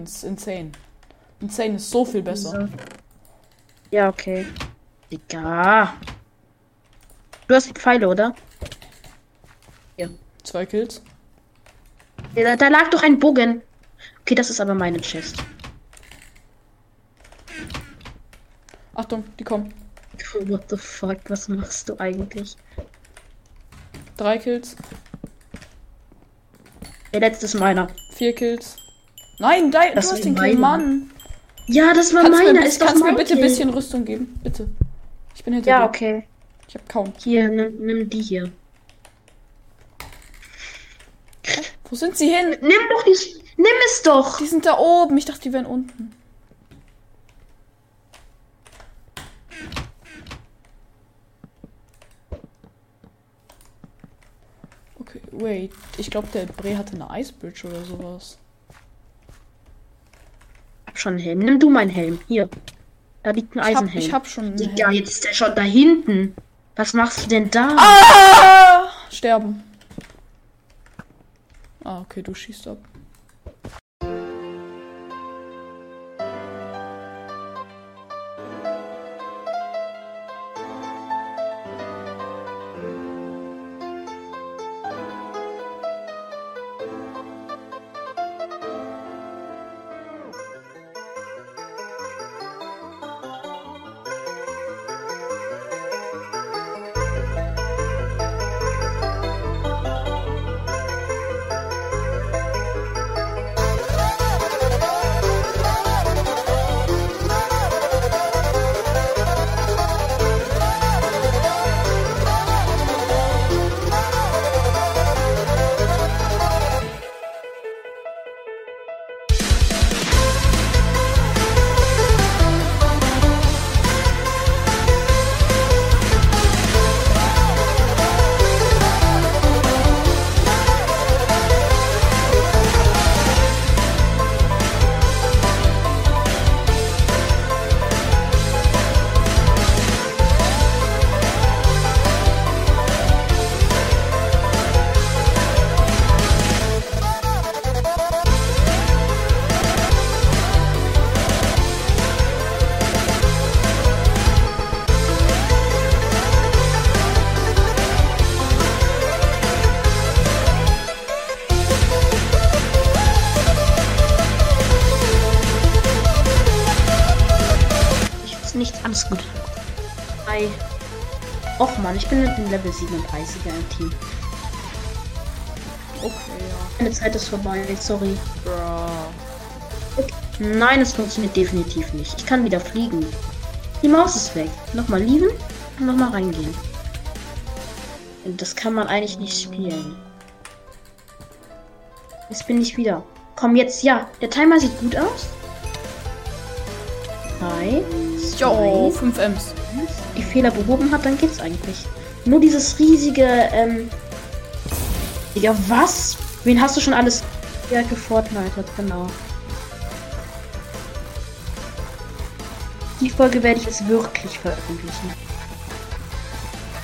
ins Insane. Insane ist so viel besser. Ja, okay. Digga. Du hast die Pfeile, oder? Zwei Kills. Da, da lag doch ein Bogen. Okay, das ist aber meine Chest. Achtung, die kommen. What the fuck, was machst du eigentlich? Drei Kills. Der letzte ist meiner. Vier Kills. Nein, dein, du Das hast ist den Kill, meiner. Mann. Ja, das war Kannst du mir, meiner. bis- Ist kannst du mir bitte ein bisschen Rüstung geben? Bitte. Ich bin hinter Ja, dir. okay. Ich hab kaum. Hier, nimm, nimm die hier. Wo sind sie hin? Nimm doch die. Nimm es doch! Die sind da oben. Ich dachte, die wären unten. Okay, wait. Ich glaube, der Bre hatte eine Ice Bridge oder sowas. Schon einen Helm. Nimm du meinen Helm. Hier. Da liegt ein Ich hab, Eisenhelm. ich hab schon. einen Helm. jetzt ist der schon da hinten. Was machst du denn da? Ah! Sterben. Ah, okay, du schießt ab. Alles gut. Hi. Och man, ich bin mit dem Level 37er im Team. Okay, ja. Meine Zeit ist vorbei, sorry. Bruh. Nein, es funktioniert definitiv nicht. Ich kann wieder fliegen. Die Maus ist weg. Nochmal lieben und nochmal reingehen. Das kann man eigentlich nicht spielen. Jetzt bin ich wieder. Komm jetzt, ja. Der Timer sieht gut aus. Drei. Jo, zwei, 5 Ms. die Fehler behoben hat, dann geht's eigentlich. Nur dieses riesige, ähm. Digga, was? Wen hast du schon alles ja, gefortnitet? Genau. Die Folge werde ich jetzt wirklich veröffentlichen.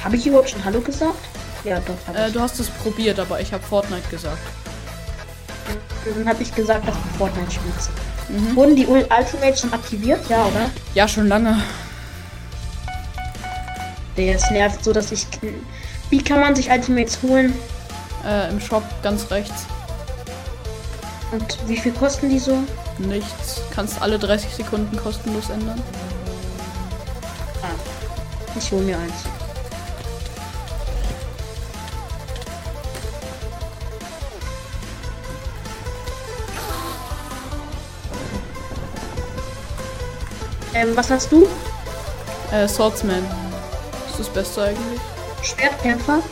Habe ich überhaupt schon Hallo gesagt? Ja, doch. Hab Äh, ich. du hast es probiert, aber ich habe Fortnite gesagt. Dann habe ich gesagt, dass du Fortnite spielst. Mhm. Wurden die Ul- Ultimates schon aktiviert? Ja, oder? Ja, schon lange. Der es nervt so, dass ich. Wie kann man sich Ultimates holen? Äh, im Shop ganz rechts. Und wie viel kosten die so? Nichts. Kannst alle 30 Sekunden kostenlos ändern. Ich hole mir eins. Ähm, was hast du? Äh, Swordsman. ist das Beste eigentlich. Schwertkämpfer?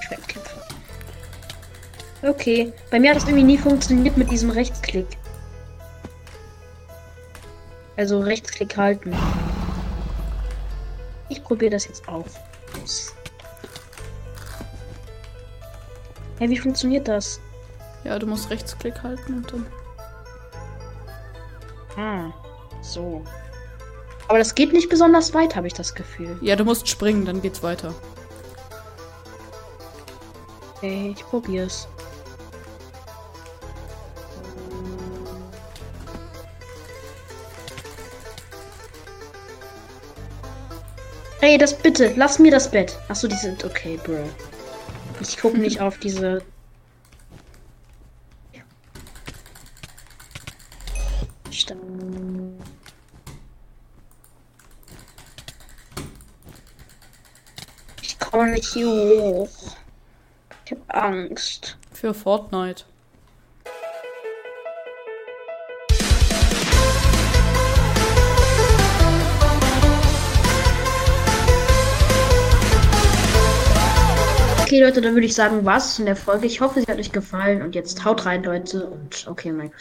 Schwertkämpfer. Okay. Bei mir hat das irgendwie nie funktioniert mit diesem Rechtsklick. Also Rechtsklick halten. Ich probiere das jetzt aus. Hey, wie funktioniert das? Ja, du musst Rechtsklick halten und dann. Aha. So. Aber das geht nicht besonders weit, habe ich das Gefühl. Ja, du musst springen, dann geht's weiter. Okay, ich probier's. Ey, das bitte, lass mir das Bett. Achso, die sind okay, Bro. Ich gucke nicht auf diese Stand. Ich komme nicht hier hoch. Ich hab Angst. Für Fortnite. Okay, Leute, dann würde ich sagen, was in der Folge. Ich hoffe, sie hat euch gefallen. Und jetzt haut rein, Leute. Und okay, Mike.